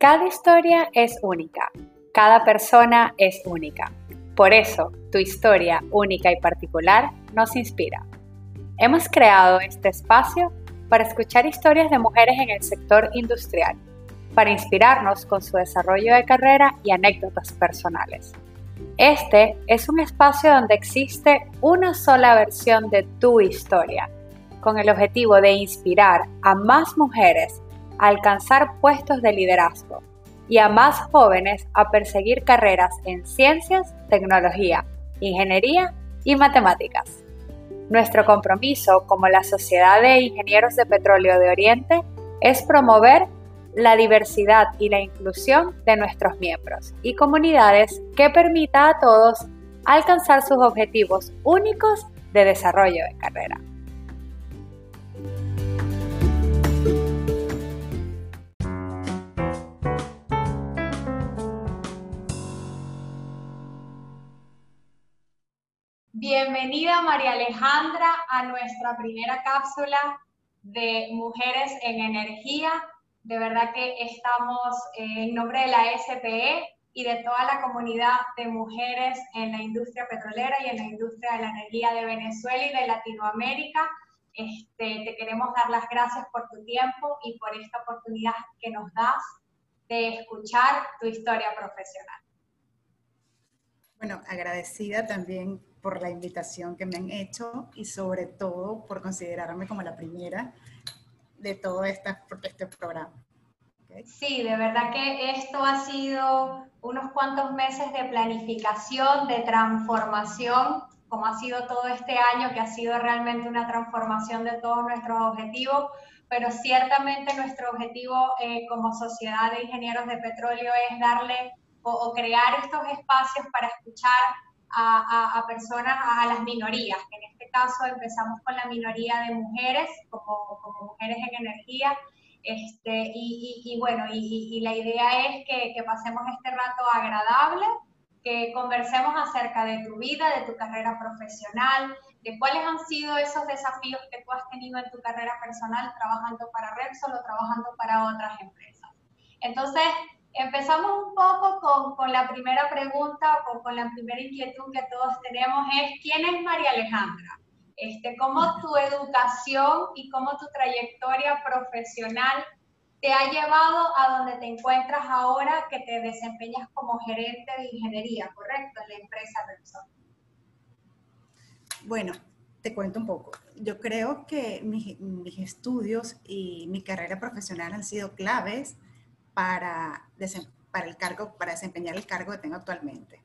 Cada historia es única, cada persona es única. Por eso, tu historia única y particular nos inspira. Hemos creado este espacio para escuchar historias de mujeres en el sector industrial, para inspirarnos con su desarrollo de carrera y anécdotas personales. Este es un espacio donde existe una sola versión de tu historia, con el objetivo de inspirar a más mujeres alcanzar puestos de liderazgo y a más jóvenes a perseguir carreras en ciencias, tecnología, ingeniería y matemáticas. Nuestro compromiso como la Sociedad de Ingenieros de Petróleo de Oriente es promover la diversidad y la inclusión de nuestros miembros y comunidades que permita a todos alcanzar sus objetivos únicos de desarrollo de carrera. Bienvenida María Alejandra a nuestra primera cápsula de Mujeres en Energía. De verdad que estamos en nombre de la SPE y de toda la comunidad de mujeres en la industria petrolera y en la industria de la energía de Venezuela y de Latinoamérica. Este, te queremos dar las gracias por tu tiempo y por esta oportunidad que nos das de escuchar tu historia profesional. Bueno, agradecida también por la invitación que me han hecho y sobre todo por considerarme como la primera de todo este programa. Sí, de verdad que esto ha sido unos cuantos meses de planificación, de transformación, como ha sido todo este año, que ha sido realmente una transformación de todos nuestros objetivos, pero ciertamente nuestro objetivo eh, como sociedad de ingenieros de petróleo es darle o crear estos espacios para escuchar a, personas, a, las minorías. En este caso empezamos con la minoría de mujeres, como, como mujeres en energía. Este, y, bueno, y, la idea es que, que, pasemos este rato agradable, que conversemos acerca de tu vida, de tu carrera profesional, de cuáles han sido esos desafíos que tú has tenido en tu carrera personal trabajando para Repsol o trabajando para otras empresas. Entonces, Empezamos un poco con, la primera pregunta o con, la primera inquietud que todos tenemos es, ¿quién es María Alejandra? Este, ¿Cómo tu educación y cómo tu trayectoria profesional te ha llevado a donde te encuentras ahora que te desempeñas como gerente de ingeniería, ¿correcto? En la empresa Repsol. Bueno, te cuento un poco. Yo creo que mis estudios y mi carrera profesional han sido claves para, para, el cargo, para desempeñar el cargo que tengo actualmente.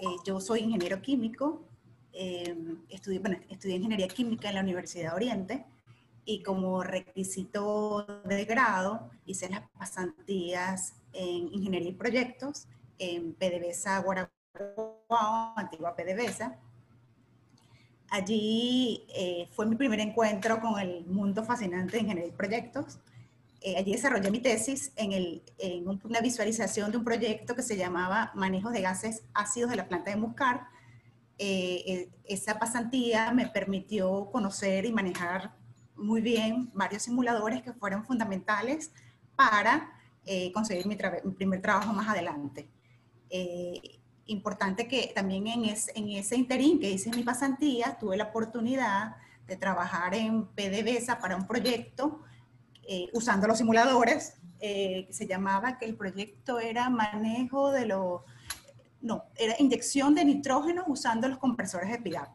Eh, yo soy ingeniero químico, eh, estudié, bueno, estudié ingeniería química en la Universidad de Oriente y como requisito de grado hice las pasantías en ingeniería y proyectos en PDVSA Guaraguao, antigua PDVSA. Allí eh, fue mi primer encuentro con el mundo fascinante de ingeniería y proyectos eh, allí desarrollé mi tesis en, el, en, una visualización de un proyecto que se llamaba Manejo de Gases Ácidos de la planta de Muscar. Eh, eh, esa pasantía me permitió conocer y manejar muy bien varios simuladores que fueron fundamentales para conseguir mi, primer trabajo más adelante. importante que también en, en ese interín que hice mi pasantía tuve la oportunidad de trabajar en PDVSA para un proyecto eh, usando los simuladores, eh, se llamaba que el proyecto era manejo de los, no, era inyección de nitrógeno usando los compresores de PIDAP,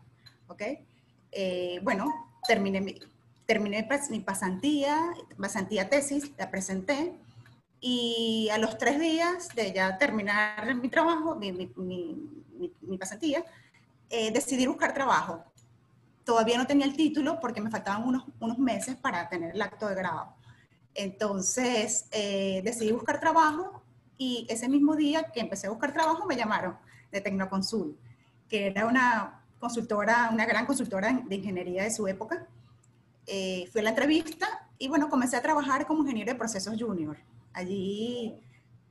¿ok? Eh, bueno, terminé, mi, terminé mi pasantía, pasantía tesis, la presenté, y a los tres días de ya terminar mi trabajo, mi, mi, mi pasantía, decidí buscar trabajo. Todavía no tenía el título porque me faltaban unos, unos meses para tener el acto de grado. Entonces eh, decidí buscar trabajo y ese mismo día que empecé a buscar trabajo me llamaron de Tecnoconsul, que era una consultora, una gran consultora de ingeniería de su época. Eh, fui a la entrevista y bueno, comencé a trabajar como ingeniero de procesos junior. Allí,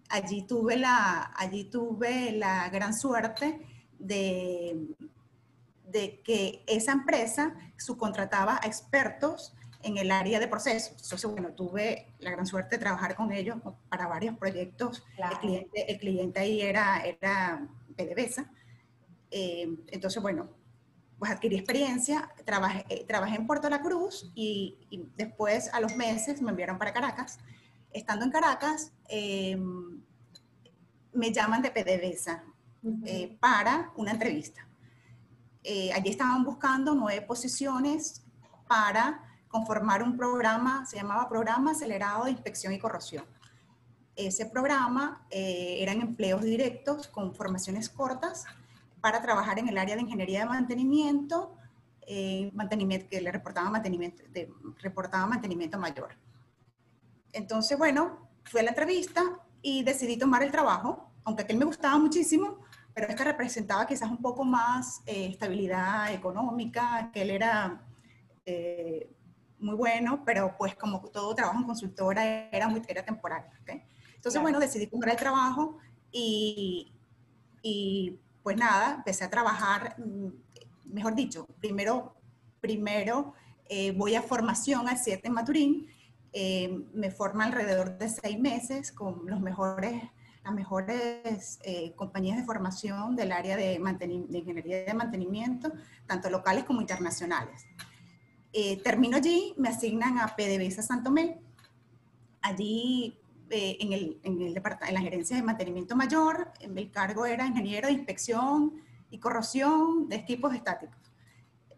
allí, tuve, la, allí tuve la gran suerte de, de que esa empresa subcontrataba a expertos en el área de procesos. Entonces, bueno, tuve la gran suerte de trabajar con ellos para varios proyectos. El, cliente, el cliente ahí era, era PDVSA. Eh, entonces, bueno, pues adquirí experiencia, trabajé, eh, trabajé en Puerto La Cruz y, después a los meses me enviaron para Caracas. Estando en Caracas, eh, me llaman de PDVSA para una entrevista. allí estaban buscando nueve posiciones para conformar un programa, se llamaba Programa Acelerado de Inspección y Corrosión. Ese programa eh, eran empleos directos con formaciones cortas para trabajar en el área de ingeniería de mantenimiento, eh, mantenimiento que le reportaba mantenimiento, reportaba mantenimiento mayor. Entonces, bueno, fui a la entrevista y decidí tomar el trabajo, aunque aquel me gustaba muchísimo, pero este representaba quizás un poco más eh, estabilidad económica, que él era eh, muy bueno, pero pues como todo trabajo en consultora era, muy, era temporal. Entonces, bueno, decidí comprar el trabajo y, y, pues nada, empecé a trabajar, mm, mejor dicho, primero, primero eh, voy a formación al 7 en Maturín, eh, me forma alrededor de seis meses con los mejores, las mejores eh, compañías de formación del área de, de ingeniería de mantenimiento, tanto locales como internacionales. Eh, termino allí, me asignan a PDVSA Santomé. Allí, eh, en, el, en, el en la gerencia de mantenimiento mayor, el cargo era ingeniero de inspección y corrosión de equipos estáticos.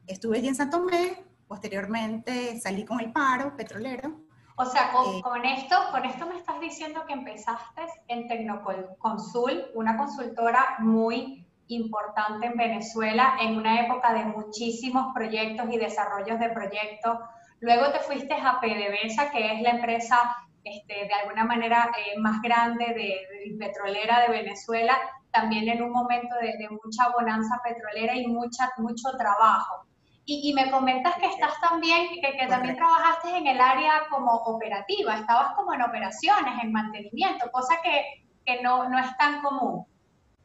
Estuve allí en Santomé, posteriormente salí con el paro petrolero. O sea, con, eh, con, esto, con esto me estás diciendo que empezaste en Tecnoconsul, una consultora muy importante en Venezuela en una época de muchísimos proyectos y desarrollos de proyectos. Luego te fuiste a PDVSA, que es la empresa este, de alguna manera eh, más grande de, petrolera de Venezuela, también en un momento de, mucha bonanza petrolera y mucha, mucho trabajo. Y, me comentas que estás también, que, que también trabajaste en el área como operativa, estabas como en operaciones, en mantenimiento, cosa que, que no, no es tan común.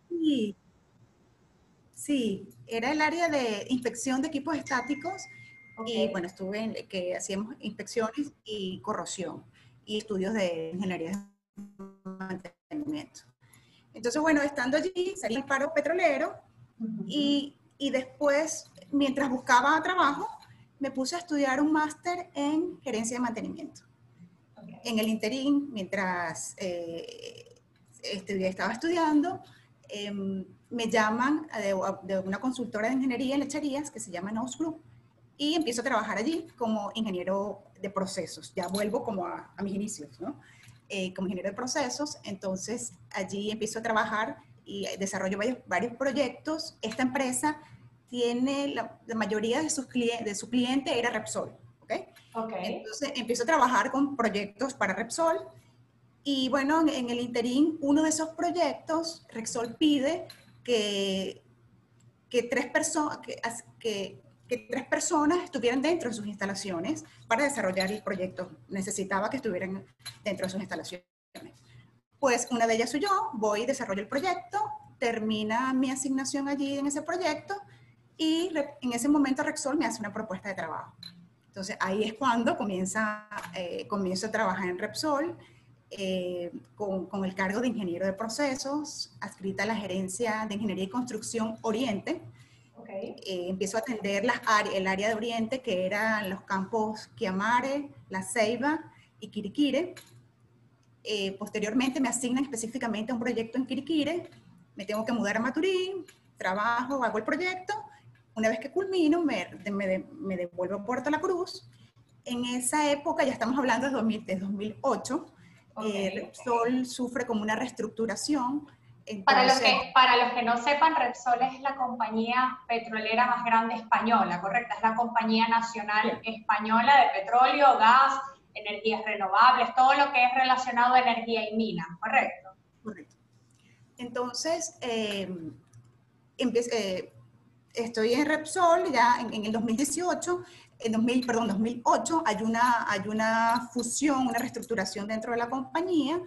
Sí, Sí, era el área de inspección de equipos estáticos y bueno, estuve en que hacíamos inspecciones y corrosión y estudios de ingeniería de mantenimiento. Entonces, bueno, estando allí, salí al paro petrolero y, y, después, mientras buscaba trabajo, me puse a estudiar un máster en gerencia de mantenimiento. En el interín, mientras eh, estaba estudiando, eh, me llaman de, una consultora de ingeniería en lecherías que se llama Nose Group y empiezo a trabajar allí como ingeniero de procesos. Ya vuelvo como a, mis inicios, ¿no? Eh, como ingeniero de procesos. Entonces allí empiezo a trabajar y desarrollo varios, varios proyectos. Esta empresa tiene la, mayoría de, sus clientes, de su cliente era Repsol. ¿ok? Okay. Entonces empiezo a trabajar con proyectos para Repsol. Y bueno, en el interín, uno de esos proyectos, Repsol pide que, que tres, personas que, que, que, tres personas estuvieran dentro de sus instalaciones para desarrollar el proyecto. Necesitaba que estuvieran dentro de sus instalaciones. Pues una de ellas soy yo, voy desarrollo el proyecto, termina mi asignación allí en ese proyecto y en ese momento Rexol me hace una propuesta de trabajo. Entonces ahí es cuando comienza, eh, comienzo a trabajar en Repsol eh, con, con, el cargo de ingeniero de procesos, adscrita a la gerencia de ingeniería y construcción Oriente. Eh, empiezo a atender las el área de Oriente, que eran los campos Kiamare, La Ceiba y Quiriquire. Eh, posteriormente me asignan específicamente a un proyecto en Quiriquire. Me tengo que mudar a Maturín, trabajo, hago el proyecto. Una vez que culmino, me, me, me devuelvo a Puerto La Cruz. En esa época, ya estamos hablando de, 2000, de 2008, eh, Repsol sufre como una reestructuración. para, los que, para los que no sepan, Repsol es la compañía petrolera más grande española, ¿correcto? Es la compañía nacional española de petróleo, gas, energías renovables, todo lo que es relacionado a energía y mina, ¿correcto? Correcto. Entonces, eh, eh, estoy en Repsol ya en, en, el 2018 en 2000, perdón, 2008 hay una, hay una fusión, una reestructuración dentro de la compañía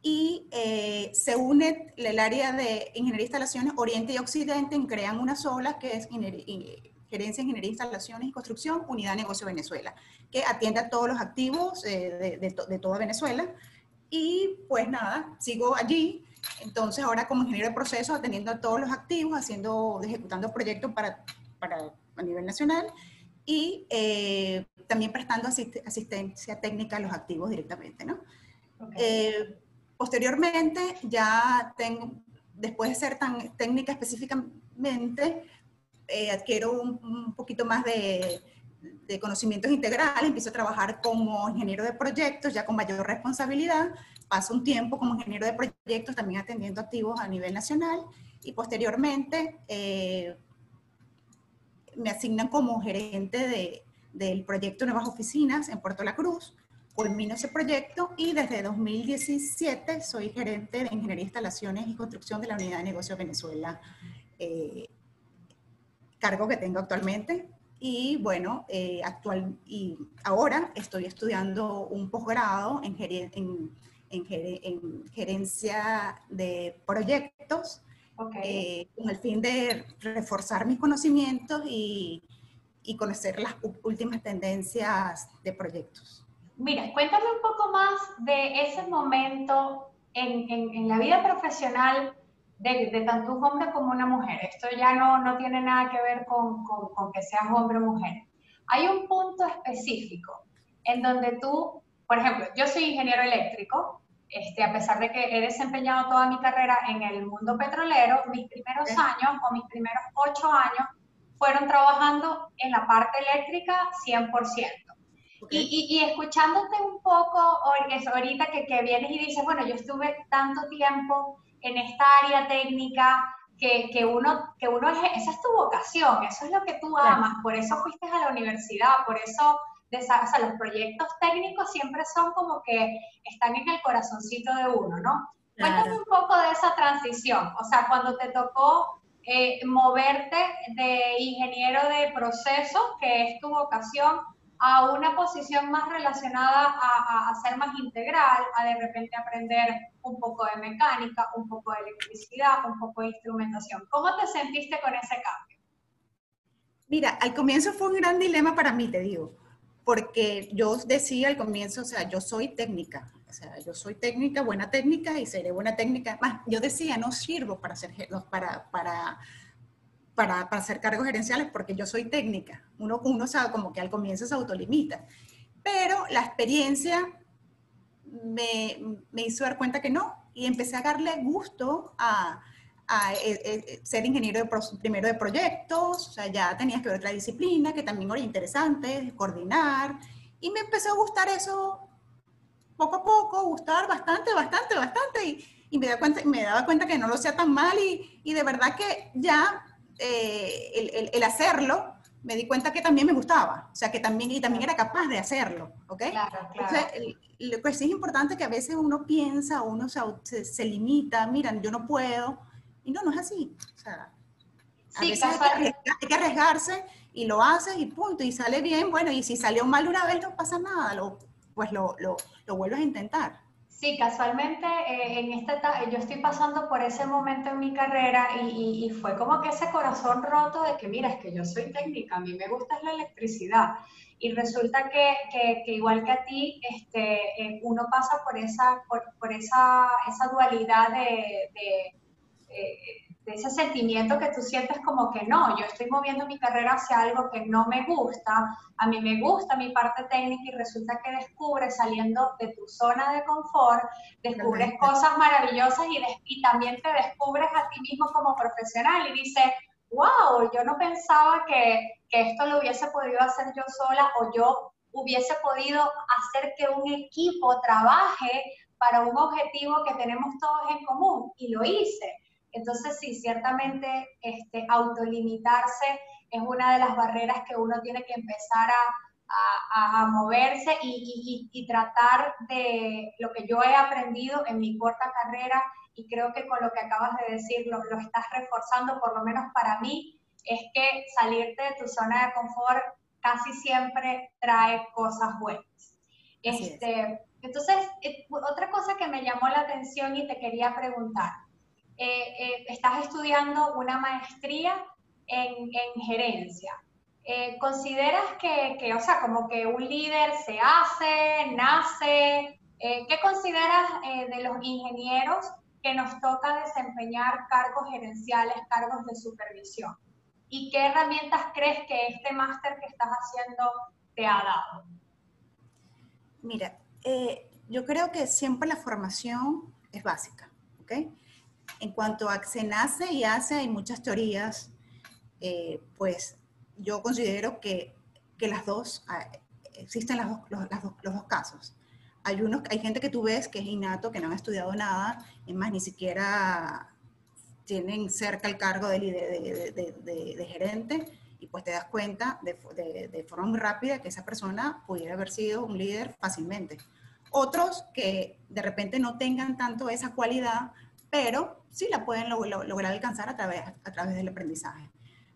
y eh, se une el área de ingeniería de instalaciones Oriente y Occidente y crean una sola que es Gerencia, Ingeniería, Instalaciones y Construcción, Unidad de Negocio Venezuela, que atiende a todos los activos eh, de, de, toda Venezuela. Y pues nada, sigo allí. Entonces ahora como ingeniero de procesos, atendiendo a todos los activos, haciendo, ejecutando proyectos para, para a nivel nacional y eh, también prestando asistencia técnica a los activos directamente, ¿no? Eh, posteriormente, ya tengo, después de ser tan técnica específicamente, eh, adquiero un, poquito más de, de, conocimientos integrales, empiezo a trabajar como ingeniero de proyectos, ya con mayor responsabilidad, paso un tiempo como ingeniero de proyectos, también atendiendo activos a nivel nacional, y posteriormente eh, me asignan como gerente de, del proyecto Nuevas Oficinas en Puerto La Cruz, culmino ese proyecto y desde 2017 soy gerente de Ingeniería, Instalaciones y Construcción de la Unidad de Negocios Venezuela, eh, cargo que tengo actualmente. Y bueno, eh, actual, y ahora estoy estudiando un posgrado en, en, en, gerencia de proyectos eh, con el fin de reforzar mis conocimientos y, y conocer las últimas tendencias de proyectos. Mira, cuéntame un poco más de ese momento en, en, la vida profesional de, de, tanto un hombre como una mujer. Esto ya no, no tiene nada que ver con, con, con, que seas hombre o mujer. Hay un punto específico en donde tú, por ejemplo, yo soy ingeniero eléctrico, este, a pesar de que he desempeñado toda mi carrera en el mundo petrolero, mis primeros años o mis primeros ocho años fueron trabajando en la parte eléctrica 100%. Y, y, escuchándote un poco ahorita que, que vienes y dices, bueno, yo estuve tanto tiempo en esta área técnica que, que, uno, que uno, esa es tu vocación, eso es lo que tú amas, por eso fuiste a la universidad, por eso, o sea, los proyectos técnicos siempre son como que están en el corazoncito de uno, ¿no? Cuéntame un poco de esa transición, o sea, cuando te tocó eh, moverte de ingeniero de procesos, que es tu vocación, a una posición más relacionada a, a, ser más integral, a de repente aprender un poco de mecánica, un poco de electricidad, un poco de instrumentación. ¿Cómo te sentiste con ese cambio? Mira, al comienzo fue un gran dilema para mí, te digo, porque yo decía al comienzo, o sea, yo soy técnica, o sea, yo soy técnica, buena técnica y seré buena técnica. Más, yo decía, no sirvo para ser, para, para para, para, hacer cargos gerenciales porque yo soy técnica. Uno, uno sabe como que al comienzo se autolimita. Pero la experiencia me, me hizo dar cuenta que no y empecé a darle gusto a, a, eh, eh, ser ingeniero de, primero de proyectos, o sea, ya tenías que ver otra disciplina que también era interesante, coordinar, y me empezó a gustar eso poco a poco, gustar bastante, bastante, bastante, y, y me, daba cuenta, me daba cuenta que no lo hacía tan mal, y, y de verdad que ya eh, el, el, hacerlo, me di cuenta que también me gustaba, o sea, que también, y también era capaz de hacerlo, ¿ok? Claro, claro. Entonces, pues sí es importante que a veces uno piensa, uno se, se, limita, miran, yo no puedo, y no, no es así, o sea, a veces hay que, arriesgarse y lo haces y punto, y sale bien, bueno, y si salió mal una vez no pasa nada, lo, pues lo, lo, lo vuelves a intentar. Sí, casualmente eh, en esta yo estoy pasando por ese momento en mi carrera y, y, fue como que ese corazón roto de que, mira, es que yo soy técnica, a mí me gusta la electricidad. Y resulta que, que, que igual que a ti, este, eh, uno pasa por esa, por, por esa, esa dualidad de, de eh, ese sentimiento que tú sientes como que no, yo estoy moviendo mi carrera hacia algo que no me gusta, a mí me gusta mi parte técnica y resulta que descubres saliendo de tu zona de confort, descubres cosas maravillosas y, y también te descubres a ti mismo como profesional y dices, wow, yo no pensaba que, que esto lo hubiese podido hacer yo sola o yo hubiese podido hacer que un equipo trabaje para un objetivo que tenemos todos en común y lo hice. Entonces, sí, ciertamente este, autolimitarse es una de las barreras que uno tiene que empezar a, a, moverse y, y, y, tratar de lo que yo he aprendido en mi corta carrera y creo que con lo que acabas de decir lo, lo estás reforzando, por lo menos para mí, es que salirte de tu zona de confort casi siempre trae cosas buenas. Este, entonces, eh, otra cosa que me llamó la atención y te quería preguntar, eh, eh, estás estudiando una maestría en, en, gerencia. eh, ¿consideras que, o sea, como que un líder se hace, nace? ¿Qué consideras de los ingenieros que nos toca desempeñar cargos gerenciales, cargos de supervisión? ¿Y qué herramientas crees que este máster que estás haciendo te ha dado? Mira, yo creo que siempre la formación es básica, ¿ok? En cuanto a que se nace y hace, hay muchas teorías, pues yo considero que, que las dos, ah, existen las los, los, dos casos. Hay, unos, hay gente que tú ves que es innato, que no han estudiado nada, es más, ni siquiera tienen cerca el cargo de, de, de, de gerente, y pues te das cuenta de, forma muy rápida que esa persona pudiera haber sido un líder fácilmente. Otros que de repente no tengan tanto esa cualidad, pero sí la pueden lograr alcanzar a través, a través del aprendizaje.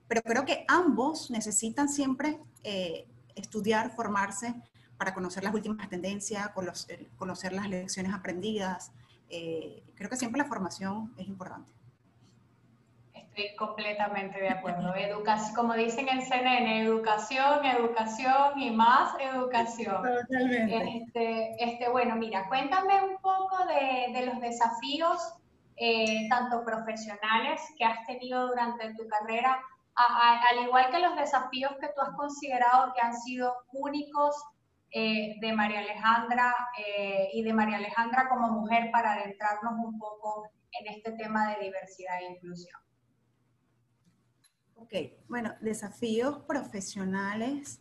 Pero creo que ambos necesitan siempre eh, estudiar, formarse para conocer las últimas tendencias, eh, conocer las lecciones aprendidas. Eh, creo que siempre la formación es importante. Estoy completamente de acuerdo. Educación, como dicen en CNN, educación, educación y más educación. Totalmente. Este, este bueno, mira, cuéntame un poco de, de los desafíos, tanto profesionales que has tenido durante tu carrera, al igual que los desafíos que tú has considerado que han sido únicos eh, de María Alejandra eh, y de María Alejandra como mujer para adentrarnos un poco en este tema de diversidad e inclusión. Ok, bueno, desafíos profesionales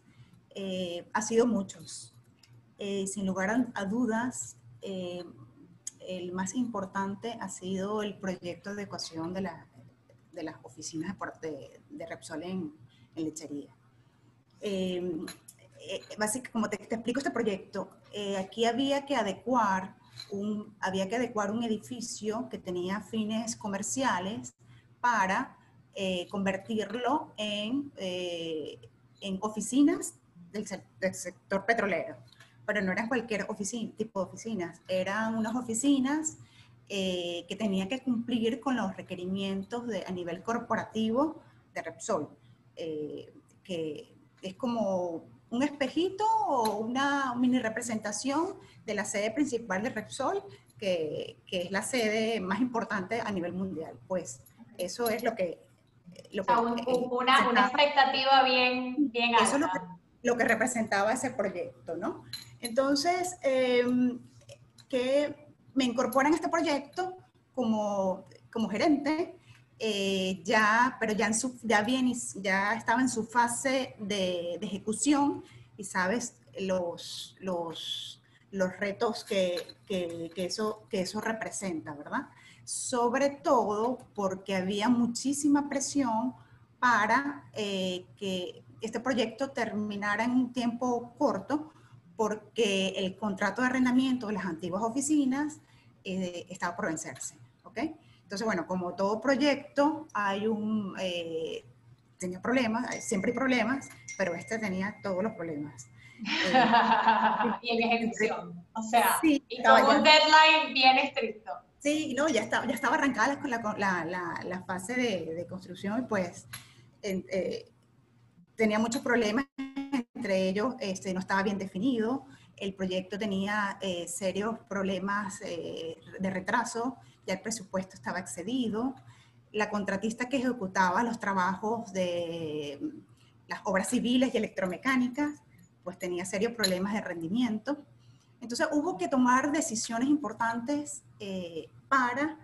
eh, ha sido muchos. sin lugar a dudas, el más importante ha sido el proyecto de ecuación de la de las oficinas de, de Repsol en, en lechería. Em, eh, básicamente, como te, explico este proyecto, eh, aquí había que adecuar un, había que adecuar un edificio que tenía fines comerciales para eh, convertirlo en, en oficinas del, del, sector petrolero. Pero no eran cualquier oficina, tipo de oficinas, eran unas oficinas eh, que tenía que cumplir con los requerimientos de, a nivel corporativo de Repsol, eh, que es como un espejito o una mini representación de la sede principal de Repsol, que, que, es la sede más importante a nivel mundial. Pues eso es lo que... Lo que una, una, expectativa bien, bien alta. Eso es lo que, lo que representaba ese proyecto, ¿no? Entonces, eh, ¿qué, me incorporan a este proyecto como, como gerente, eh, ya, pero ya, en su, ya, bien, ya estaba en su fase de, ejecución y sabes los, los, los retos que, que, que, eso, que eso representa, ¿verdad? Sobre todo porque había muchísima presión para eh, que este proyecto terminara en un tiempo corto, porque el contrato de arrendamiento de las antiguas oficinas eh, estaba por vencerse. ¿ok? Entonces, bueno, como todo proyecto, hay un, eh, tenía problemas, siempre hay problemas, pero este tenía todos los problemas. y en ejecución. O sea, y con un deadline bien estricto. Sí, no, ya estaba, ya estaba arrancada la, la, la, fase de, de, construcción y pues eh, tenía muchos problemas, entre ellos este, no estaba bien definido, el proyecto tenía eh, serios problemas eh, de retraso, ya el presupuesto estaba excedido, la contratista que ejecutaba los trabajos de mm, las obras civiles y electromecánicas, pues tenía serios problemas de rendimiento. Entonces hubo que tomar decisiones importantes eh, para,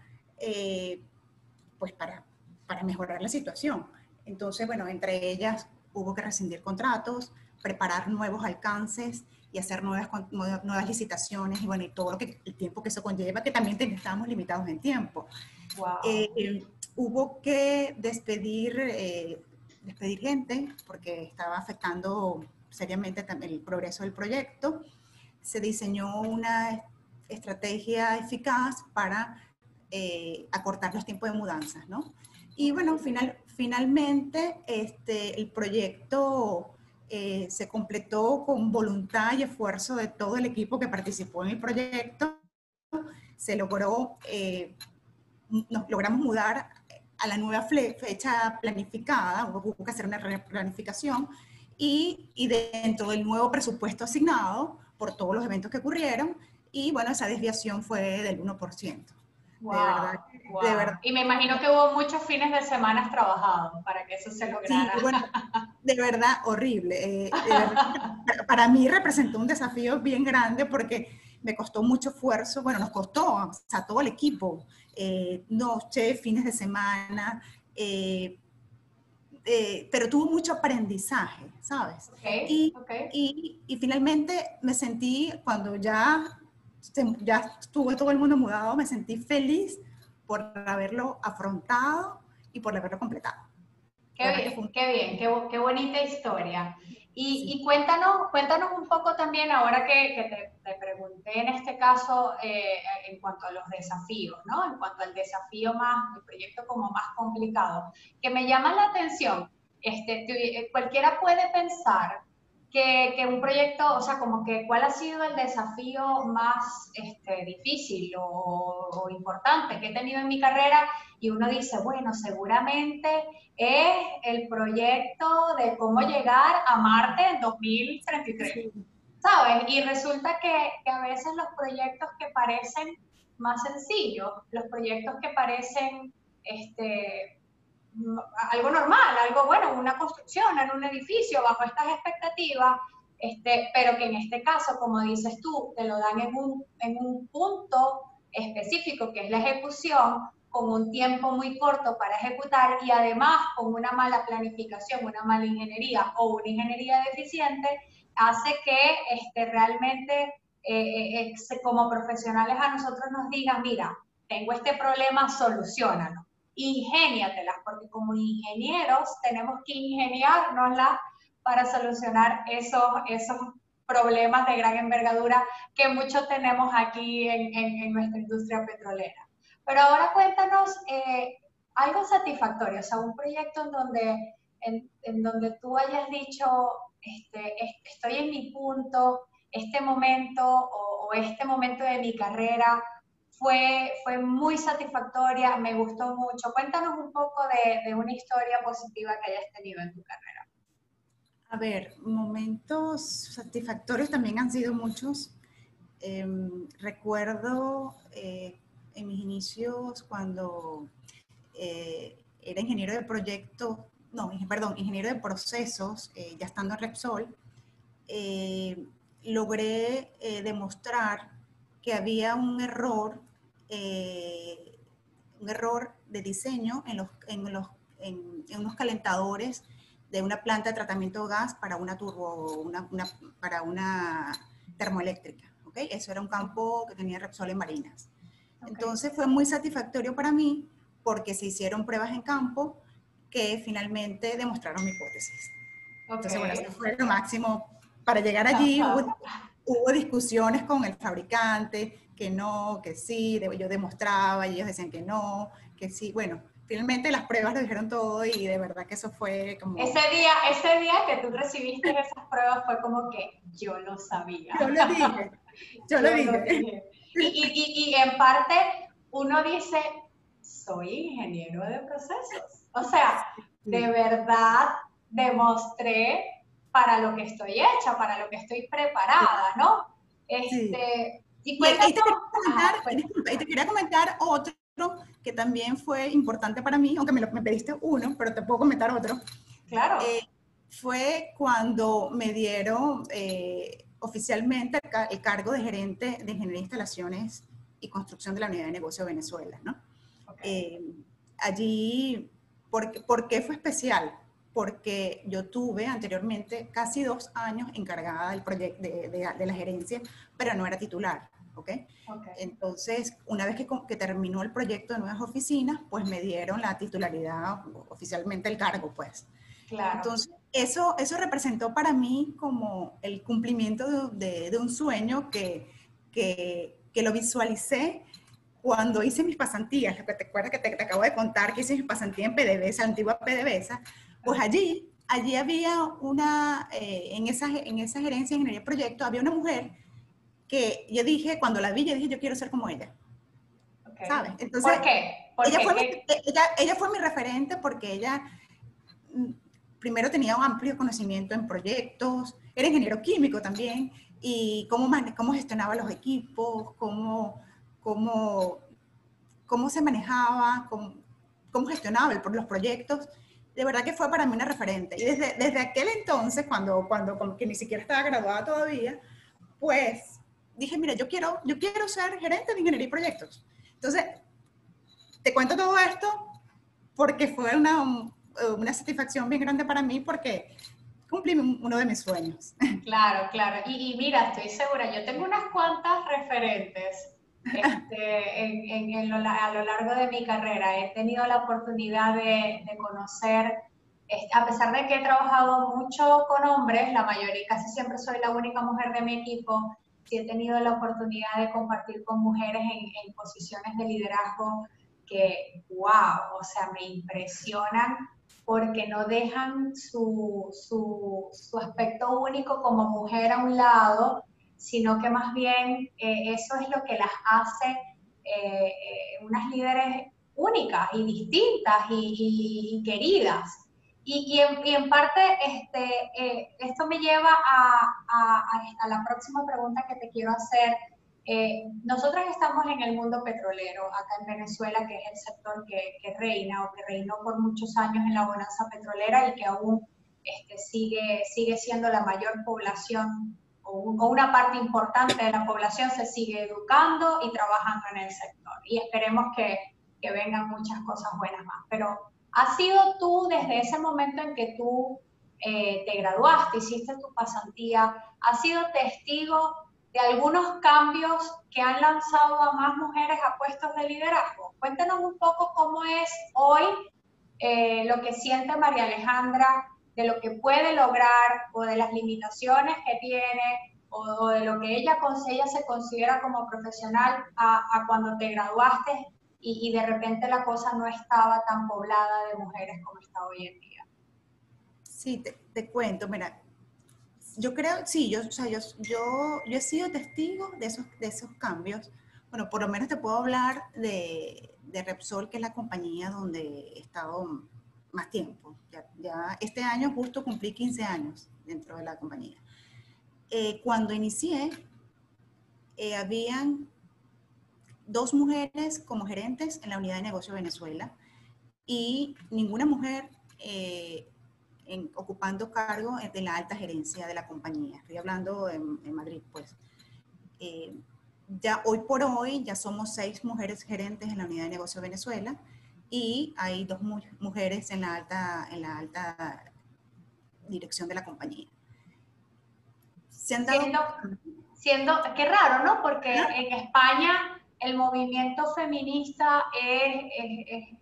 pues para, para mejorar la situación. Entonces, bueno, entre ellas hubo que rescindir contratos, preparar nuevos alcances, y hacer nuevas, nuevas licitaciones y bueno, y todo lo que, el tiempo que eso conlleva, que también estábamos limitados en tiempo. Eh, hubo que despedir, eh, despedir gente porque estaba afectando seriamente también el progreso del proyecto. Se diseñó una estrategia eficaz para eh, acortar los tiempos de mudanzas, ¿no? Y bueno, final, finalmente este, el proyecto eh, se completó con voluntad y esfuerzo de todo el equipo que participó en el proyecto. Se logró, eh, nos logramos mudar a la nueva fecha planificada, hubo que hacer una planificación y, y dentro del nuevo presupuesto asignado por todos los eventos que ocurrieron, y bueno, esa desviación fue del 1%. De, verdad, de verdad. Y me imagino que hubo muchos fines de semana trabajados para que eso se lograra. Sí, bueno, de verdad, horrible. Eh, para mí representó un desafío bien grande porque me costó mucho esfuerzo, bueno, nos costó, o sea, todo el equipo, eh, noche, fines de semana, eh, eh, pero tuvo mucho aprendizaje, ¿sabes? y, Y, y, finalmente me sentí, cuando ya, ya estuvo todo el mundo mudado, me sentí feliz por haberlo afrontado y por haberlo completado. Qué bien, qué bien, qué, qué bonita historia. Y, cuéntanos, cuéntanos un poco también, ahora que, te, pregunté en este caso eh, en cuanto a los desafíos, ¿no? En cuanto al desafío más, el proyecto como más complicado, que me llama la atención, este, eh, cualquiera puede pensar que, un proyecto, o sea, como que cuál ha sido el desafío más este, difícil o, o, importante que he tenido en mi carrera y uno dice, bueno, seguramente es el proyecto de cómo llegar a Marte en 2033, ¿sabes? Y resulta que, que a veces los proyectos que parecen más sencillos, los proyectos que parecen este, algo normal, algo bueno, una construcción en un edificio bajo estas expectativas, este, pero que en este caso, como dices tú, te lo dan en un, en un punto específico que es la ejecución, con un tiempo muy corto para ejecutar y además con una mala planificación, una mala ingeniería o una ingeniería deficiente, hace que este, realmente eh, eh, eh, como profesionales a nosotros nos digan, mira, tengo este problema, solucionalo ingéniatelas, porque como ingenieros tenemos que ingeniárnoslas para solucionar esos, esos problemas de gran envergadura que muchos tenemos aquí en, en, nuestra industria petrolera. Pero ahora cuéntanos eh, algo satisfactorio, o sea, un proyecto en donde, en, en donde tú hayas dicho, este, estoy en mi punto, este momento o, o este momento de mi carrera fue, fue muy satisfactoria, me gustó mucho. Cuéntanos un poco de, una historia positiva que hayas tenido en tu carrera. A ver, momentos satisfactorios también han sido muchos. Em, recuerdo eh, en mis inicios cuando eh, era ingeniero de proyecto, no, perdón, ingeniero de procesos, eh, ya estando en Repsol, logré demostrar que había un error eh, un error de diseño en, los, en, los, en, unos calentadores de una planta de tratamiento de gas para una turbo, una, para una termoeléctrica. ¿okay? Eso era un campo que tenía Repsol en Marinas. Entonces fue muy satisfactorio para mí porque se hicieron pruebas en campo que finalmente demostraron mi hipótesis. Entonces, bueno, eso fue lo máximo. Para llegar allí hubo, hubo, discusiones con el fabricante, que no, que sí, yo demostraba y ellos decían que no, que sí. Bueno, finalmente las pruebas lo dijeron todo y de verdad que eso fue como... Ese día, ese día que tú recibiste esas pruebas fue como que yo lo sabía. Yo lo dije, yo, lo, dije. Y, y, y, en parte uno dice, soy ingeniero de procesos. O sea, de verdad demostré para lo que estoy hecha, para lo que estoy preparada, ¿no? Este, y, ahí, te quería comentar, otro que también fue importante para mí, aunque me, lo, me pediste uno, pero te puedo comentar otro. Claro. Eh, fue cuando me dieron eh, oficialmente el, cargo de gerente de Ingeniería de Instalaciones y Construcción de la Unidad de Negocio de Venezuela, ¿no? Eh, allí, ¿por, ¿por qué fue especial? porque yo tuve anteriormente casi dos años encargada del proyecto de, de, la gerencia, pero no era titular. ¿Okay? Entonces, una vez que, que, terminó el proyecto de nuevas oficinas, pues me dieron la titularidad, oficialmente el cargo, pues. Claro. Entonces, eso, eso representó para mí como el cumplimiento de, de un sueño que, que, que, lo visualicé cuando hice mis pasantías. ¿Te acuerdas que te, te, acabo de contar que hice mis pasantías en PDVSA, antigua PDVSA? Pues allí, allí había una, eh, en, esa, en esa gerencia de ingeniería de proyecto, había una mujer que yo dije, cuando la vi, yo dije, yo quiero ser como ella. ¿Sabes? Entonces, ¿Por qué? ella, Fue mi, ella, ella, fue mi referente porque ella, mm, primero tenía un amplio conocimiento en proyectos, era ingeniero químico también, y cómo, cómo gestionaba los equipos, cómo, cómo, cómo se manejaba, cómo, cómo gestionaba los proyectos. De verdad que fue para mí una referente. Y desde, desde aquel entonces, cuando, cuando que ni siquiera estaba graduada todavía, pues dije, mira, yo quiero, yo quiero ser gerente de ingeniería y proyectos. Entonces, te cuento todo esto porque fue una, una satisfacción bien grande para mí porque cumplí uno de mis sueños. Claro, claro. Y, mira, estoy segura, yo tengo unas cuantas referentes este, en, en, lo, a lo largo de mi carrera. He tenido la oportunidad de, de conocer, este, a pesar de que he trabajado mucho con hombres, la mayoría, casi siempre soy la única mujer de mi equipo, sí he tenido la oportunidad de compartir con mujeres en, en posiciones de liderazgo que, wow, o sea, me impresionan porque no dejan su, su, aspecto único como mujer a un lado, sino que más bien eh, eso es lo que las hace eh, eh, unas líderes únicas y distintas y, queridas. Y, y, en, parte este, esto me lleva a, a, a la próxima pregunta que te quiero hacer eh, nosotros estamos en el mundo petrolero, acá en Venezuela, que es el sector que, reina o que reinó por muchos años en la bonanza petrolera y que aún este, sigue, sigue siendo la mayor población o, una parte importante de la población se sigue educando y trabajando en el sector. Y esperemos que, que vengan muchas cosas buenas más. Pero ¿has sido tú desde ese momento en que tú eh, te graduaste, hiciste tu pasantía, has sido testigo de algunos cambios que han lanzado a más mujeres a puestos de liderazgo. Cuéntanos un poco cómo es hoy eh, lo que siente María Alejandra, de lo que puede lograr o de las limitaciones que tiene o, de lo que ella, ella se considera como profesional a, cuando te graduaste y, de repente la cosa no estaba tan poblada de mujeres como está hoy en día. Sí, te, te cuento, mira, yo creo, sí, yo, o sea, yo, yo, yo he sido testigo de esos, de esos cambios. Bueno, por lo menos te puedo hablar de, de Repsol, que es la compañía donde he estado más tiempo. Ya, ya este año justo cumplí 15 años dentro de la compañía. Eh, cuando inicié, eh, habían dos mujeres como gerentes en la unidad de negocio Venezuela y ninguna mujer eh, ocupando cargo de la alta gerencia de la compañía. Estoy hablando en, Madrid, pues. Eh, ya hoy por hoy ya somos seis mujeres gerentes en la unidad de negocio Venezuela y hay dos mujeres en la alta, en la alta dirección de la compañía. Se han dado... siendo, qué raro, ¿no? Porque en España el movimiento feminista es, es,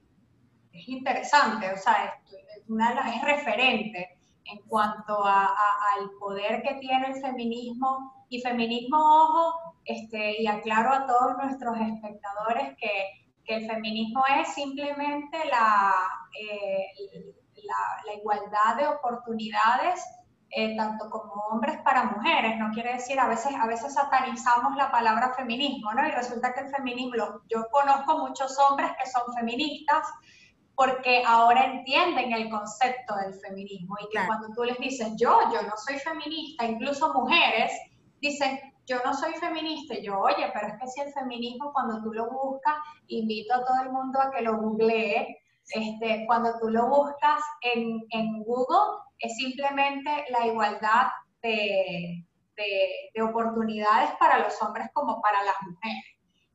es interesante, o sea, una de las es referente en cuanto al poder que tiene el feminismo. Y feminismo, ojo, este, y aclaro a todos nuestros espectadores que, el feminismo es simplemente la, eh, la, igualdad de oportunidades eh, tanto como hombres para mujeres, no quiere decir, a veces, a veces satanizamos la palabra feminismo, ¿no? Y resulta que el feminismo, yo conozco muchos hombres que son feministas, porque ahora entienden el concepto del feminismo y que cuando tú les dices, yo, yo no soy feminista, incluso mujeres dicen, yo no soy feminista, y yo, oye, pero es que si el feminismo cuando tú lo buscas, invito a todo el mundo a que lo googlee, este, cuando tú lo buscas en, en Google, es simplemente la igualdad de, de, oportunidades para los hombres como para las mujeres.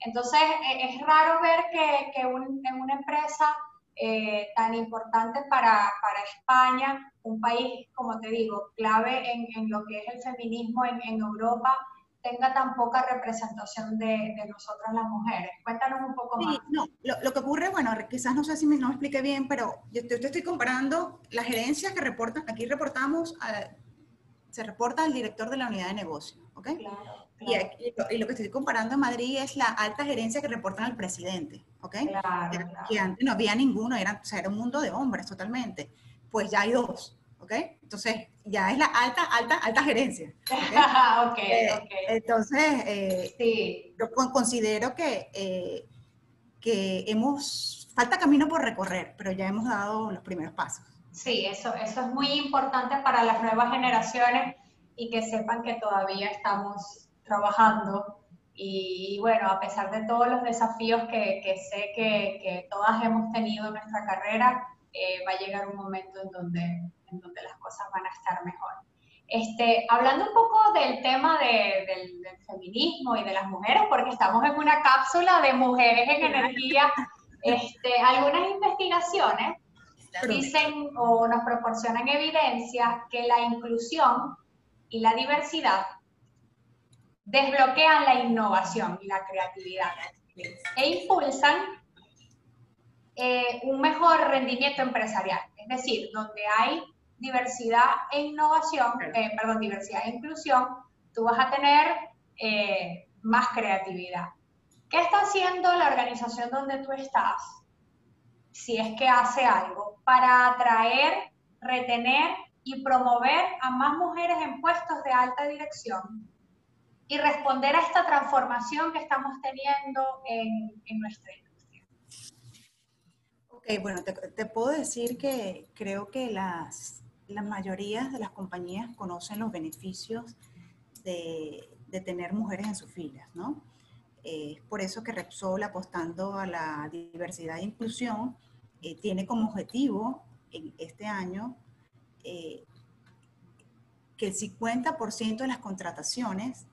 Entonces, e, es raro ver que, que un, en una empresa eh, tan importante para, para, España, un país, como te digo, clave en, en lo que es el feminismo en, en, Europa, tenga tan poca representación de, de, nosotras las mujeres. Cuéntanos un poco más. no, lo, lo, que ocurre, bueno, quizás no sé si me, no me expliqué bien, pero yo te, estoy comparando las gerencias que reportan, aquí reportamos, se reporta al director de la unidad de negocio, ¿ok? Claro. Y, y, lo que estoy comparando en Madrid es la alta gerencia que reportan al presidente, ¿ok? Claro, que antes no había ninguno, era, o sea, era un mundo de hombres totalmente. Pues ya hay dos, ¿ok? Entonces, ya es la alta, alta, alta gerencia. ¿ok? okay, eh, okay. Entonces, eh, sí. yo considero que, eh, que hemos, falta camino por recorrer, pero ya hemos dado los primeros pasos. Sí, eso, eso es muy importante para las nuevas generaciones y que sepan que todavía estamos trabajando. Y, bueno, a pesar de todos los desafíos que, que sé que, que, todas hemos tenido en nuestra carrera, eh, va a llegar un momento en donde, en donde las cosas van a estar mejor. Este, hablando un poco del tema de, del, del, feminismo y de las mujeres, porque estamos en una cápsula de mujeres en energía, este, algunas investigaciones dicen o nos proporcionan evidencia que la inclusión y la diversidad desbloquean la innovación y la creatividad e impulsan eh, un mejor rendimiento empresarial. Es decir, donde hay diversidad e innovación, eh, perdón, diversidad e inclusión, tú vas a tener eh, más creatividad. ¿Qué está haciendo la organización donde tú estás? Si es que hace algo para atraer, retener y promover a más mujeres en puestos de alta dirección y responder a esta transformación que estamos teniendo en, en nuestra industria. Ok, bueno, te, te, puedo decir que creo que las, la mayoría de las compañías conocen los beneficios de, tener mujeres en sus filas, ¿no? Es eh, por eso que Repsol, apostando a la diversidad e inclusión, eh, tiene como objetivo en este año eh, que el 50% de las contrataciones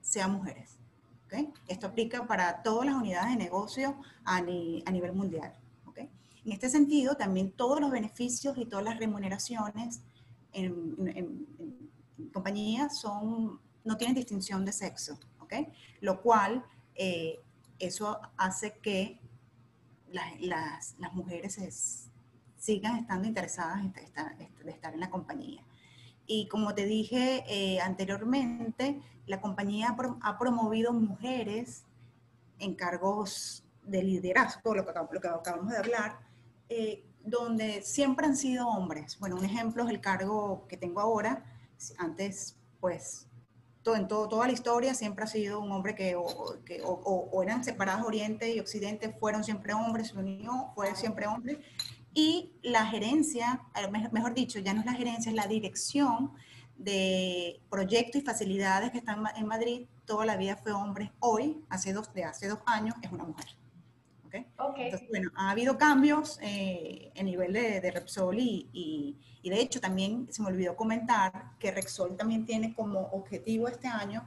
sean mujeres. ¿okay? Esto aplica para todas las unidades de negocio a nivel mundial. En este sentido, también todos los beneficios y todas las remuneraciones en, en, compañías son, no tienen distinción de sexo. ¿okay? Lo cual eh, eso hace que las, las, mujeres es, sigan estando interesadas en estar, de estar en la compañía. Y como te dije eh, anteriormente, la compañía ha promovido mujeres en cargos de liderazgo, lo que acabamos de hablar, eh, donde siempre han sido hombres. Bueno, un ejemplo es el cargo que tengo ahora. Antes, pues, todo, en todo, toda la historia siempre ha sido un hombre que, o, que o, o, eran separados Oriente y Occidente, fueron siempre hombres, se unió, fue siempre hombre. Y la gerencia, mejor dicho, ya no es la gerencia, es la dirección de proyectos y facilidades que están en Madrid, toda la vida fue hombre. Hoy, hace dos, de hace dos años, es una mujer. ¿Okay? okay. Entonces, bueno, ha habido cambios eh, en nivel de, de Repsol y, y, y, de hecho también se me olvidó comentar que Repsol también tiene como objetivo este año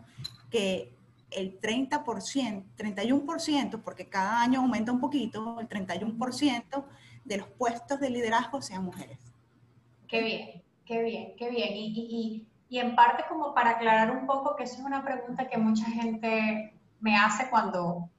que el 30%, 31%, porque cada año aumenta un poquito, el 31% de los puestos de liderazgo sean mujeres. Qué bien, qué bien, qué bien. Y, y, y, en parte como para aclarar un poco, que eso es una pregunta que mucha gente me hace cuando,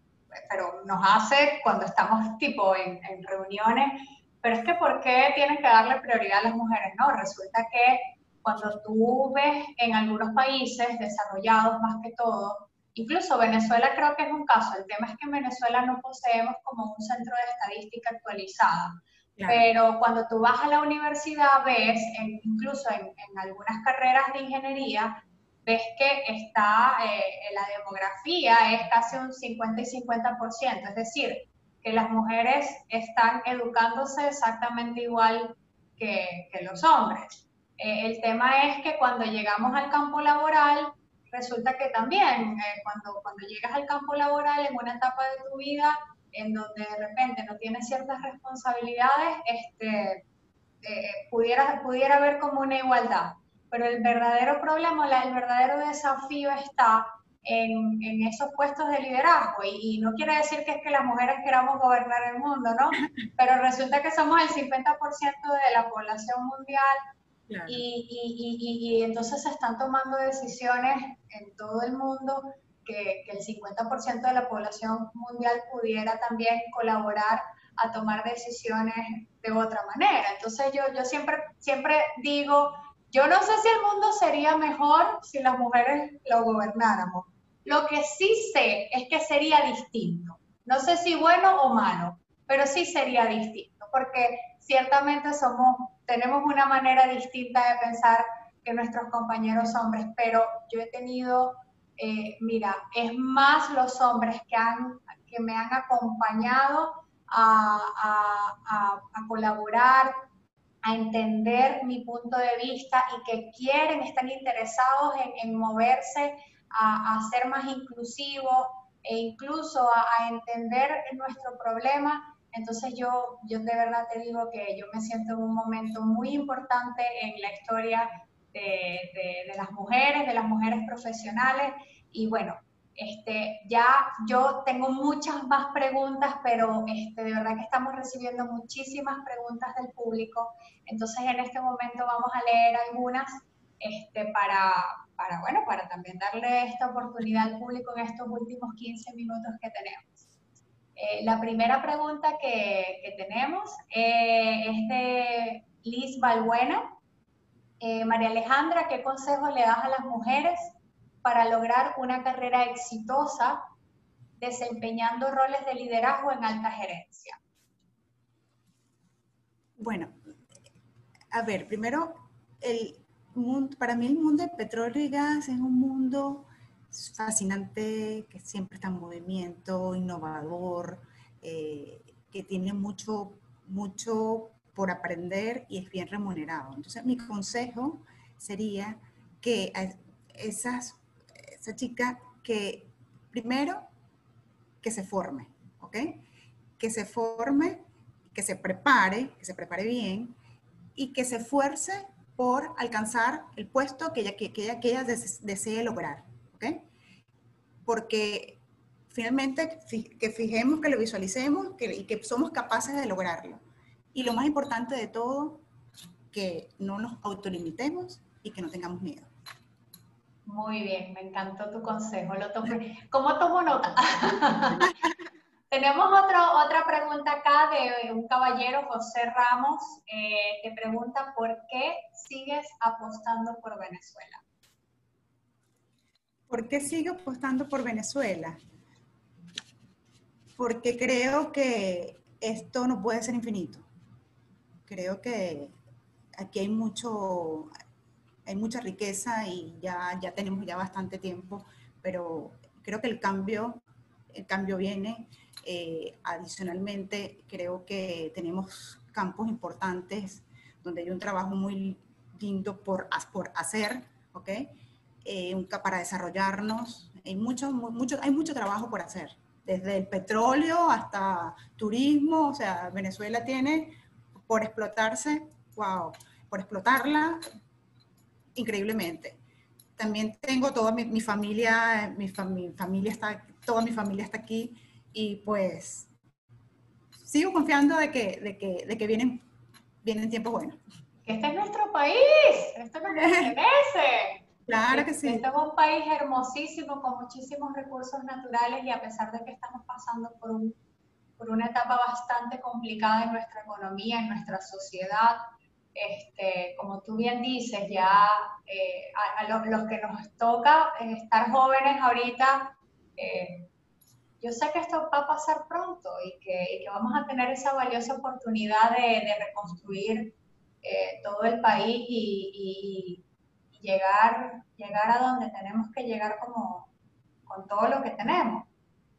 pero nos hace cuando estamos tipo en, en reuniones, pero es que ¿por qué tienen que darle prioridad a las mujeres? No, resulta que cuando tú ves en algunos países desarrollados más que todo, Incluso Venezuela creo que es un caso. El tema es que en Venezuela no poseemos como un centro de estadística actualizada. Claro. Pero cuando tú vas a la universidad, ves, en, incluso en, en, algunas carreras de ingeniería, ves que está, eh, la demografía es casi un 50 y 50%. Es decir, que las mujeres están educándose exactamente igual que, que los hombres. Eh, el tema es que cuando llegamos al campo laboral, resulta que también eh, cuando, cuando llegas al campo laboral en una etapa de tu vida en donde de repente no tienes ciertas responsabilidades, este, eh, pudiera, pudiera haber como una igualdad. Pero el verdadero problema, el verdadero desafío está en, en esos puestos de liderazgo. Y, y, no quiere decir que es que las mujeres queramos gobernar el mundo, ¿no? Pero resulta que somos el 50% de la población mundial Claro. Y, y, y, y, entonces se están tomando decisiones en todo el mundo que, que el 50% de la población mundial pudiera también colaborar a tomar decisiones de otra manera. Entonces yo, yo siempre, siempre digo, yo no sé si el mundo sería mejor si las mujeres lo gobernáramos. Lo que sí sé es que sería distinto. No sé si bueno o malo, pero sí sería distinto, porque ciertamente somos tenemos una manera distinta de pensar que nuestros compañeros hombres, pero yo he tenido, eh, mira, es más los hombres que, han, que me han acompañado a, colaborar, a entender mi punto de vista y que quieren, están interesados en, moverse a, ser más inclusivos e incluso a, entender nuestro problema. Entonces yo, yo de verdad te digo que yo me siento en un momento muy importante en la historia de, de las mujeres, de las mujeres profesionales y bueno, este, ya yo tengo muchas más preguntas, pero este, de verdad que estamos recibiendo muchísimas preguntas del público. Entonces, en este momento vamos a leer algunas este, para, para, bueno, para también darle esta oportunidad al público en estos últimos 15 minutos que tenemos. Eh, la primera pregunta que, que tenemos eh, es de Liz Balbuena. Eh, María Alejandra, ¿qué consejos le das a las mujeres para lograr una carrera exitosa desempeñando roles de liderazgo en alta gerencia? Bueno, a ver, primero, el mundo, para mí el mundo de petróleo y gas es un mundo fascinante, que siempre está en movimiento, innovador, eh, que tiene mucho, mucho por aprender y es bien remunerado. Entonces, mi consejo sería que esas esa chica que primero que se forme, ¿ok? Que se forme, que se prepare, que se prepare bien y que se esfuerce por alcanzar el puesto que ella, que, ella, que ella desee lograr, ¿ok? Porque finalmente que fijemos, que lo visualicemos y que somos capaces de lograrlo. Y lo más importante de todo, que no nos autolimitemos y que no tengamos miedo. Muy bien, me encantó tu consejo. Lo ¿Cómo tomo nota? Tenemos otra pregunta acá de un caballero, José Ramos, eh, que pregunta por qué sigues apostando por Venezuela. ¿Por qué sigo apostando por Venezuela? Porque creo que esto no puede ser infinito. Creo que aquí hay mucho, hay mucha riqueza y ya, ya tenemos ya bastante tiempo, pero creo que el cambio, el cambio viene. Eh, adicionalmente, creo que tenemos campos importantes donde hay un trabajo muy lindo por, por hacer, ¿ok? Eh, para desarrollarnos. Hay mucho, mucho, hay mucho trabajo por hacer, desde el petróleo hasta turismo, o sea, Venezuela tiene por explotarse, wow, por explotarla, increíblemente. También tengo toda mi, familia, mi, familia está, toda mi familia está aquí y pues sigo confiando de que, de que, de que vienen, vienen tiempos buenos. Este es nuestro país, esto nos pertenece. Claro que sí. Este es un país hermosísimo con muchísimos recursos naturales y a pesar de que estamos pasando por, un, por una etapa bastante complicada en nuestra economía, en nuestra sociedad, este, como tú bien dices, ya eh, a, los, que nos toca estar jóvenes ahorita, eh, yo sé que esto va a pasar pronto y que, vamos a tener esa valiosa oportunidad de, reconstruir eh, todo el país y, llegar, llegar a donde tenemos que llegar como con todo lo que tenemos,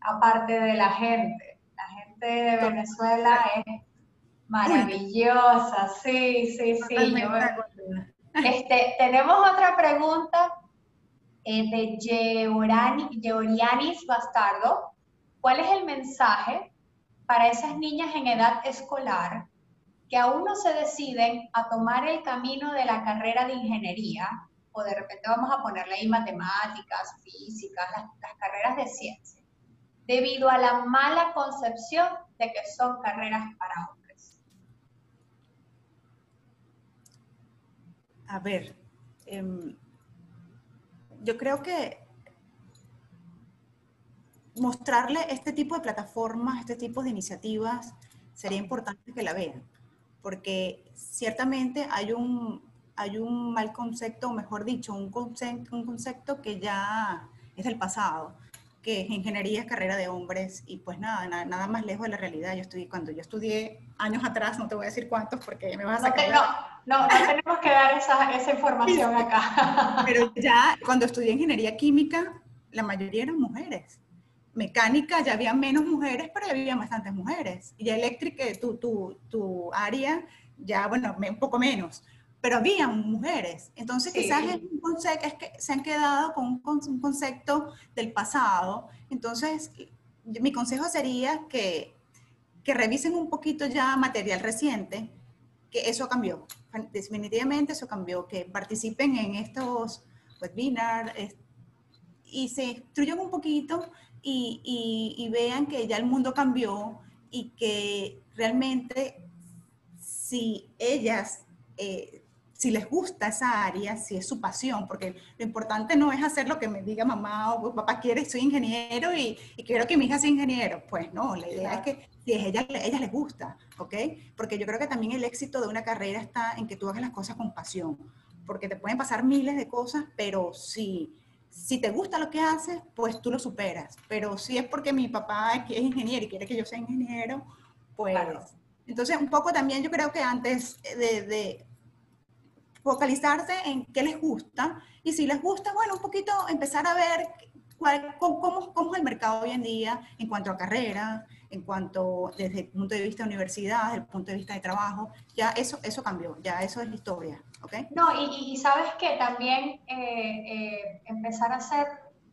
aparte de la gente. La gente de Venezuela es Maravillosa, sí, sí, sí. este, tenemos otra pregunta eh, de Georianis Bastardo. ¿Cuál es el mensaje para esas niñas en edad escolar que aún no se deciden a tomar el camino de la carrera de ingeniería, o de repente vamos a ponerle ahí matemáticas, físicas, las carreras de ciencia, debido a la mala concepción de que son carreras para hombres? A ver, em, yo creo que mostrarle este tipo de plataformas, este tipo de iniciativas, sería importante que la vean, porque ciertamente hay un, hay un mal concepto, o mejor dicho, un concepto, un concepto que ya es del pasado, que ingeniería es carrera de hombres y pues nada, nada, más lejos de la realidad. Yo estudié, cuando yo estudié años atrás, no te voy a decir cuántos porque me vas a sacar. No, no, tenemos que dar esa, esa información acá. Pero ya cuando estudié ingeniería química, la mayoría eran mujeres. Mecánica ya había menos mujeres, pero ya había bastantes mujeres. Y eléctrica, tu, tu, tu área ya, bueno, un poco menos, pero había mujeres. Entonces, quizás es un concepto, es que se han quedado con un, concepto del pasado. Entonces, mi consejo sería que, que revisen un poquito ya material reciente, que eso cambió. Definitivamente eso cambió, que participen en estos webinars y se instruyan un poquito y, y vean que ya el mundo cambió y que realmente si ellas, eh, si les gusta esa área, si es su pasión, porque lo importante no es hacer lo que me diga mamá o papá quiere, soy ingeniero y, quiero que mi hija sea ingeniero. Pues no, la idea es que si a ellas, ella les gusta, ¿ok? Porque yo creo que también el éxito de una carrera está en que tú hagas las cosas con pasión, porque te pueden pasar miles de cosas, pero si si te gusta lo que haces, pues tú lo superas. Pero si es porque mi papá es ingeniero y quiere que yo sea ingeniero, pues entonces, un poco también yo creo que antes de, focalizarse en qué les gusta, y si les gusta, bueno, un poquito empezar a ver cuál, cómo, cómo, es el mercado hoy en día en cuanto a carrera, en cuanto desde el punto de vista de universidad, desde el punto de vista de trabajo, ya eso, eso cambió, ya eso es la historia, ¿ok? No, y, sabes que también eh, eh, empezar a hacer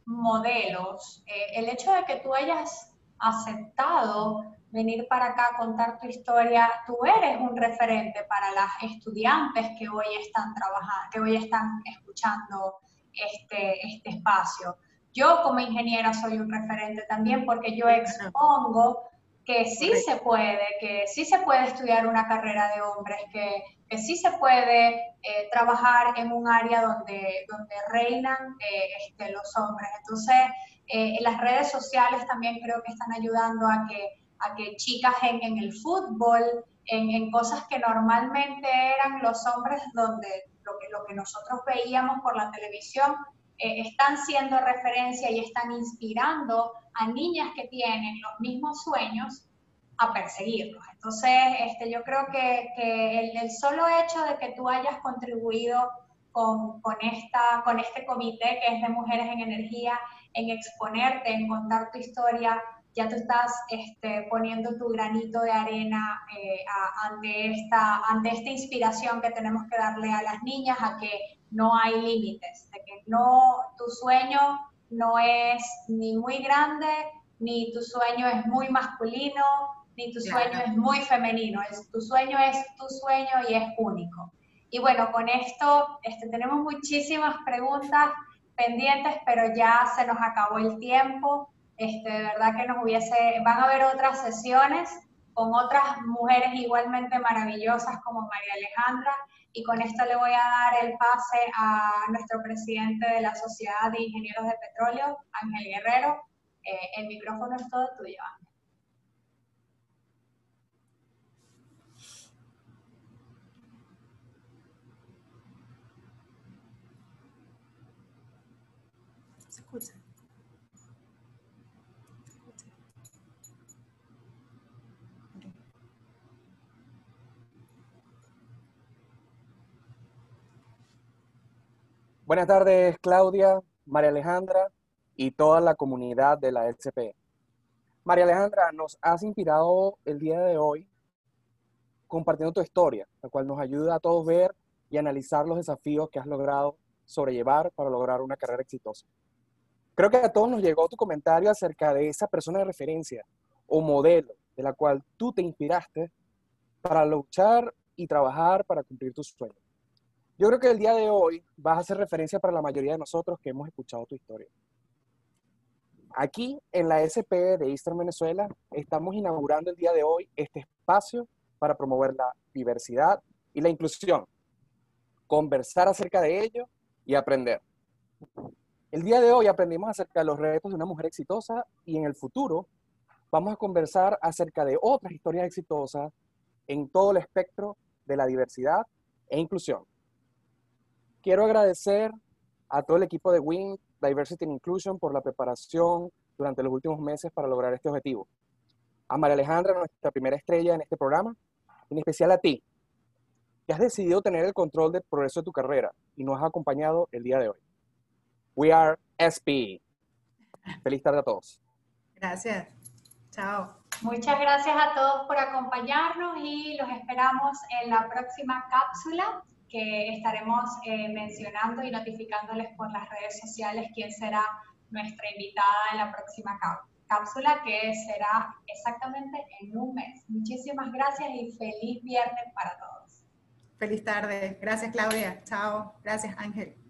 modelos, eh, el hecho de que tú hayas aceptado venir para acá a contar tu historia, tú eres un referente para las estudiantes que hoy están trabajando, que hoy están escuchando este, este espacio. Yo como ingeniera soy un referente también porque yo expongo que sí se puede, que sí se puede estudiar una carrera de hombres, que, que sí se puede eh, trabajar en un área donde, donde reinan eh, este, los hombres. Entonces, eh, las redes sociales también creo que están ayudando a que a que chicas en, el fútbol, en, cosas que normalmente eran los hombres, donde lo que, lo que nosotros veíamos por la televisión, eh, están siendo referencia y están inspirando a niñas que tienen los mismos sueños a perseguirlos. Entonces, este, yo creo que, que el, el, solo hecho de que tú hayas contribuido con, con, esta, con este comité que es de Mujeres en Energía, en exponerte, en contar tu historia, ya tú estás este, poniendo tu granito de arena eh, ante, esta, ante esta inspiración que tenemos que darle a las niñas, a que no hay límites, de que no, tu sueño no es ni muy grande, ni tu sueño es muy masculino, ni tu sueño es muy femenino, es, tu sueño es tu sueño y es único. Y bueno, con esto este, tenemos muchísimas preguntas pendientes, pero ya se nos acabó el tiempo. Este, de verdad que nos hubiese, van a haber otras sesiones con otras mujeres igualmente maravillosas como María Alejandra y con esto le voy a dar el pase a nuestro presidente de la Sociedad de Ingenieros de Petróleo, Ángel Guerrero. Eh, el micrófono es todo tuyo, Ángel. Buenas tardes, Claudia, María Alejandra y toda la comunidad de la SP. María Alejandra, nos has inspirado el día de hoy compartiendo tu historia, la cual nos ayuda a todos ver y analizar los desafíos que has logrado sobrellevar para lograr una carrera exitosa. Creo que a todos nos llegó tu comentario acerca de esa persona de referencia o modelo de la cual tú te inspiraste para luchar y trabajar para cumplir tus sueños. Yo creo que el día de hoy vas a hacer referencia para la mayoría de nosotros que hemos escuchado tu historia. Aquí en la SP de Eastern Venezuela estamos inaugurando el día de hoy este espacio para promover la diversidad y la inclusión, conversar acerca de ello y aprender. El día de hoy aprendimos acerca de los retos de una mujer exitosa y en el futuro vamos a conversar acerca de otras historias exitosas en todo el espectro de la diversidad e inclusión. Quiero agradecer a todo el equipo de WIN Diversity and Inclusion por la preparación durante los últimos meses para lograr este objetivo. A María Alejandra, nuestra primera estrella en este programa, en especial a ti, que has decidido tener el control del progreso de tu carrera y nos has acompañado el día de hoy. We are SP. Feliz tarde a todos. Gracias. Chao. Muchas gracias a todos por acompañarnos y los esperamos en la próxima cápsula que estaremos eh, mencionando y notificándoles por las redes sociales quién será nuestra invitada en la próxima cápsula que será exactamente en un mes. Muchísimas gracias y feliz viernes para todos. Feliz tarde. Gracias Claudia. Chao. Gracias Ángel.